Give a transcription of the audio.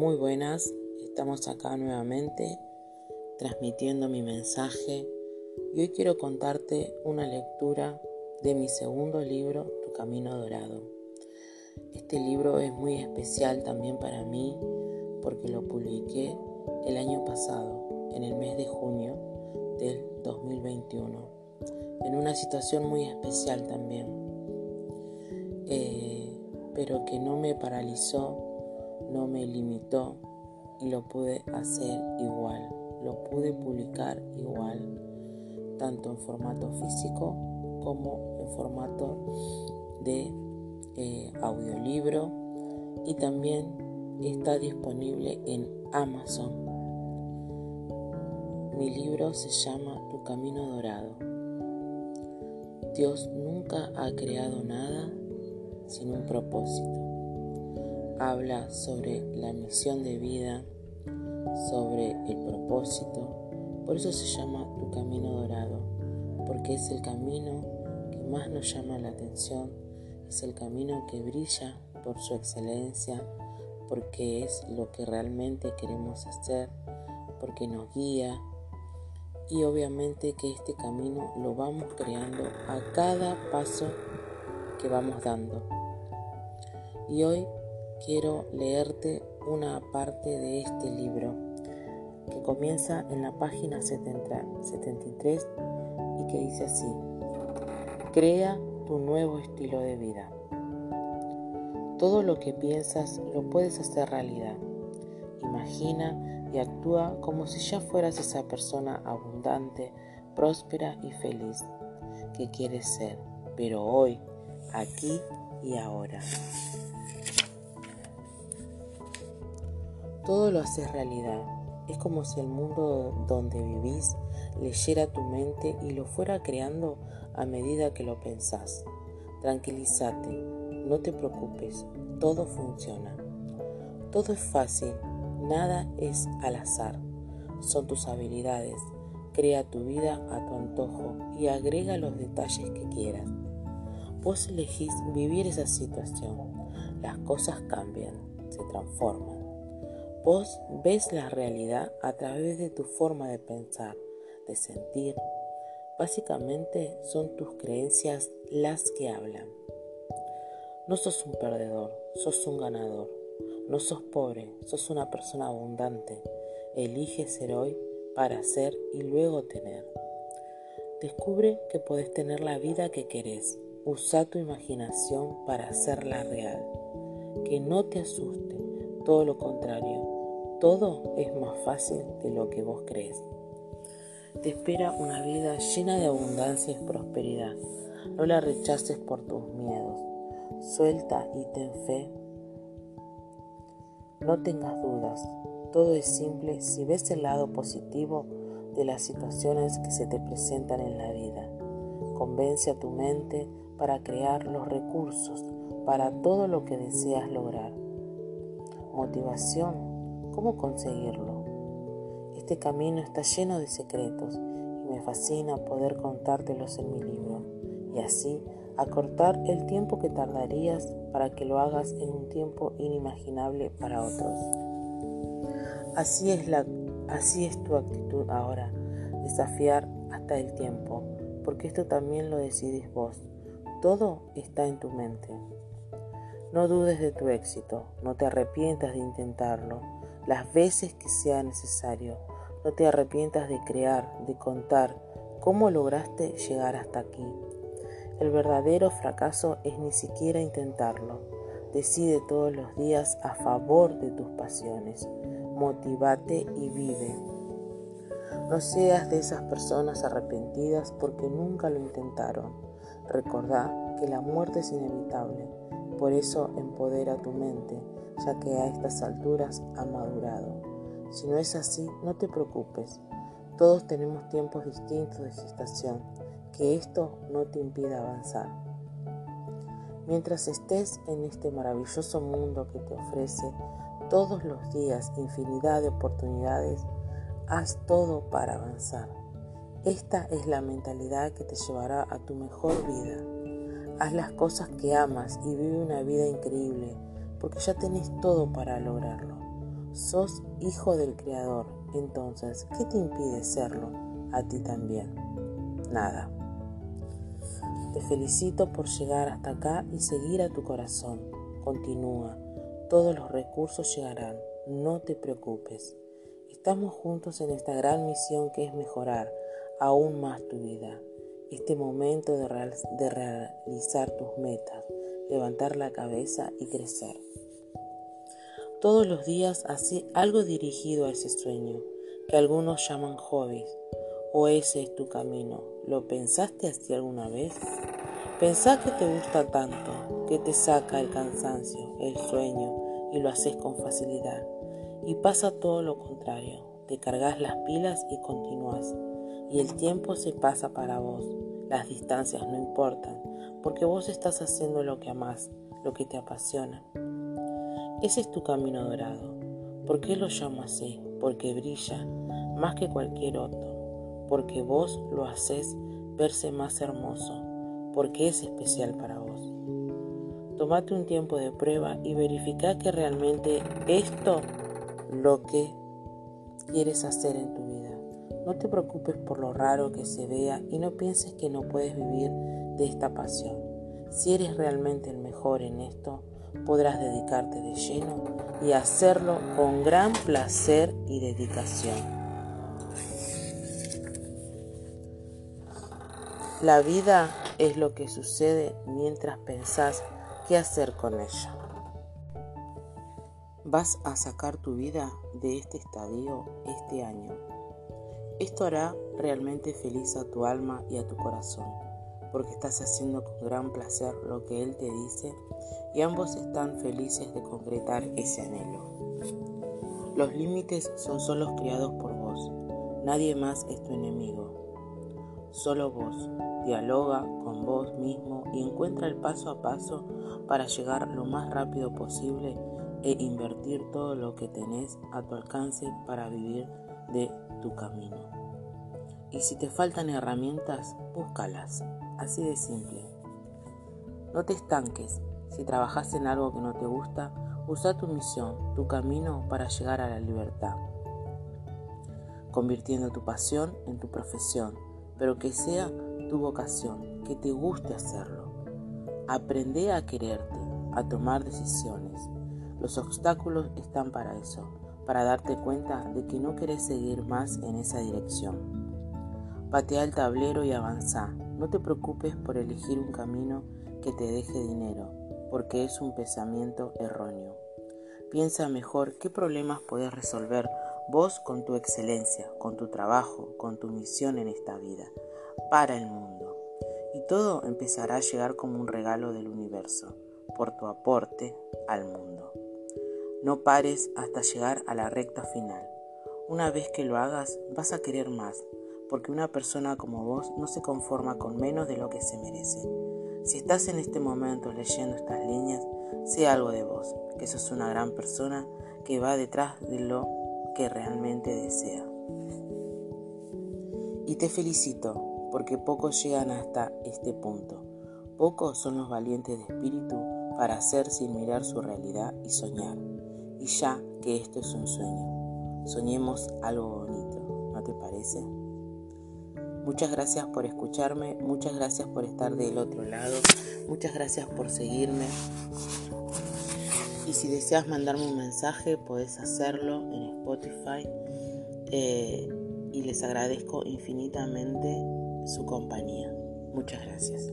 Muy buenas, estamos acá nuevamente transmitiendo mi mensaje y hoy quiero contarte una lectura de mi segundo libro, Tu Camino Dorado. Este libro es muy especial también para mí porque lo publiqué el año pasado, en el mes de junio del 2021, en una situación muy especial también, eh, pero que no me paralizó no me limitó y lo pude hacer igual, lo pude publicar igual, tanto en formato físico como en formato de eh, audiolibro y también está disponible en Amazon. Mi libro se llama Tu Camino Dorado. Dios nunca ha creado nada sin un propósito habla sobre la misión de vida, sobre el propósito. Por eso se llama tu camino dorado, porque es el camino que más nos llama la atención, es el camino que brilla por su excelencia, porque es lo que realmente queremos hacer, porque nos guía y obviamente que este camino lo vamos creando a cada paso que vamos dando. Y hoy quiero leerte una parte de este libro que comienza en la página 73 y que dice así, crea tu nuevo estilo de vida. Todo lo que piensas lo puedes hacer realidad. Imagina y actúa como si ya fueras esa persona abundante, próspera y feliz que quieres ser, pero hoy, aquí y ahora. Todo lo haces realidad. Es como si el mundo donde vivís leyera tu mente y lo fuera creando a medida que lo pensás. Tranquilízate, no te preocupes, todo funciona. Todo es fácil, nada es al azar. Son tus habilidades. Crea tu vida a tu antojo y agrega los detalles que quieras. Vos elegís vivir esa situación. Las cosas cambian, se transforman. Vos ves la realidad a través de tu forma de pensar, de sentir. Básicamente son tus creencias las que hablan. No sos un perdedor, sos un ganador. No sos pobre, sos una persona abundante. Elige ser hoy para ser y luego tener. Descubre que podés tener la vida que querés. Usa tu imaginación para hacerla real. Que no te asuste, todo lo contrario, todo es más fácil de lo que vos crees. Te espera una vida llena de abundancia y prosperidad. No la rechaces por tus miedos. Suelta y ten fe. No tengas dudas. Todo es simple si ves el lado positivo de las situaciones que se te presentan en la vida. Convence a tu mente para crear los recursos para todo lo que deseas lograr. Motivación ¿Cómo conseguirlo? Este camino está lleno de secretos y me fascina poder contártelos en mi libro y así acortar el tiempo que tardarías para que lo hagas en un tiempo inimaginable para otros. Así es, la, así es tu actitud ahora, desafiar hasta el tiempo, porque esto también lo decidís vos. Todo está en tu mente. No dudes de tu éxito, no te arrepientas de intentarlo las veces que sea necesario. No te arrepientas de crear, de contar cómo lograste llegar hasta aquí. El verdadero fracaso es ni siquiera intentarlo. Decide todos los días a favor de tus pasiones. Motivate y vive. No seas de esas personas arrepentidas porque nunca lo intentaron. Recordá que la muerte es inevitable. Por eso empodera tu mente ya que a estas alturas ha madurado. Si no es así, no te preocupes. Todos tenemos tiempos distintos de gestación, que esto no te impida avanzar. Mientras estés en este maravilloso mundo que te ofrece todos los días infinidad de oportunidades, haz todo para avanzar. Esta es la mentalidad que te llevará a tu mejor vida. Haz las cosas que amas y vive una vida increíble porque ya tenés todo para lograrlo. Sos hijo del Creador, entonces, ¿qué te impide serlo a ti también? Nada. Te felicito por llegar hasta acá y seguir a tu corazón. Continúa. Todos los recursos llegarán. No te preocupes. Estamos juntos en esta gran misión que es mejorar aún más tu vida. Este momento de, de realizar tus metas, levantar la cabeza y crecer. Todos los días hace algo dirigido a ese sueño, que algunos llaman hobbies, o ese es tu camino. ¿Lo pensaste así alguna vez? Pensá que te gusta tanto, que te saca el cansancio, el sueño, y lo haces con facilidad. Y pasa todo lo contrario, te cargas las pilas y continúas. Y el tiempo se pasa para vos, las distancias no importan, porque vos estás haciendo lo que amás, lo que te apasiona. Ese es tu camino dorado. ¿Por qué lo llamo así? Porque brilla más que cualquier otro, porque vos lo haces verse más hermoso, porque es especial para vos. Tómate un tiempo de prueba y verifica que realmente esto lo que quieres hacer en tu vida. No te preocupes por lo raro que se vea y no pienses que no puedes vivir de esta pasión. Si eres realmente el mejor en esto, podrás dedicarte de lleno y hacerlo con gran placer y dedicación. La vida es lo que sucede mientras pensás qué hacer con ella. Vas a sacar tu vida de este estadio este año. Esto hará realmente feliz a tu alma y a tu corazón porque estás haciendo con gran placer lo que Él te dice y ambos están felices de concretar ese anhelo. Los límites son solo creados por vos, nadie más es tu enemigo. Solo vos dialoga con vos mismo y encuentra el paso a paso para llegar lo más rápido posible e invertir todo lo que tenés a tu alcance para vivir de tu camino. Y si te faltan herramientas, búscalas. Así de simple. No te estanques. Si trabajas en algo que no te gusta, usa tu misión, tu camino para llegar a la libertad. Convirtiendo tu pasión en tu profesión, pero que sea tu vocación, que te guste hacerlo. Aprende a quererte, a tomar decisiones. Los obstáculos están para eso, para darte cuenta de que no querés seguir más en esa dirección. Patea el tablero y avanza. No te preocupes por elegir un camino que te deje dinero, porque es un pensamiento erróneo. Piensa mejor qué problemas puedes resolver vos con tu excelencia, con tu trabajo, con tu misión en esta vida, para el mundo. Y todo empezará a llegar como un regalo del universo, por tu aporte al mundo. No pares hasta llegar a la recta final. Una vez que lo hagas, vas a querer más, porque una persona como vos no se conforma con menos de lo que se merece. Si estás en este momento leyendo estas líneas, sé algo de vos, que sos una gran persona que va detrás de lo que realmente desea. Y te felicito, porque pocos llegan hasta este punto. Pocos son los valientes de espíritu para hacer sin mirar su realidad y soñar. Y ya que esto es un sueño, soñemos algo bonito, ¿no te parece? Muchas gracias por escucharme, muchas gracias por estar del otro lado, muchas gracias por seguirme. Y si deseas mandarme un mensaje, puedes hacerlo en Spotify. Eh, y les agradezco infinitamente su compañía. Muchas gracias.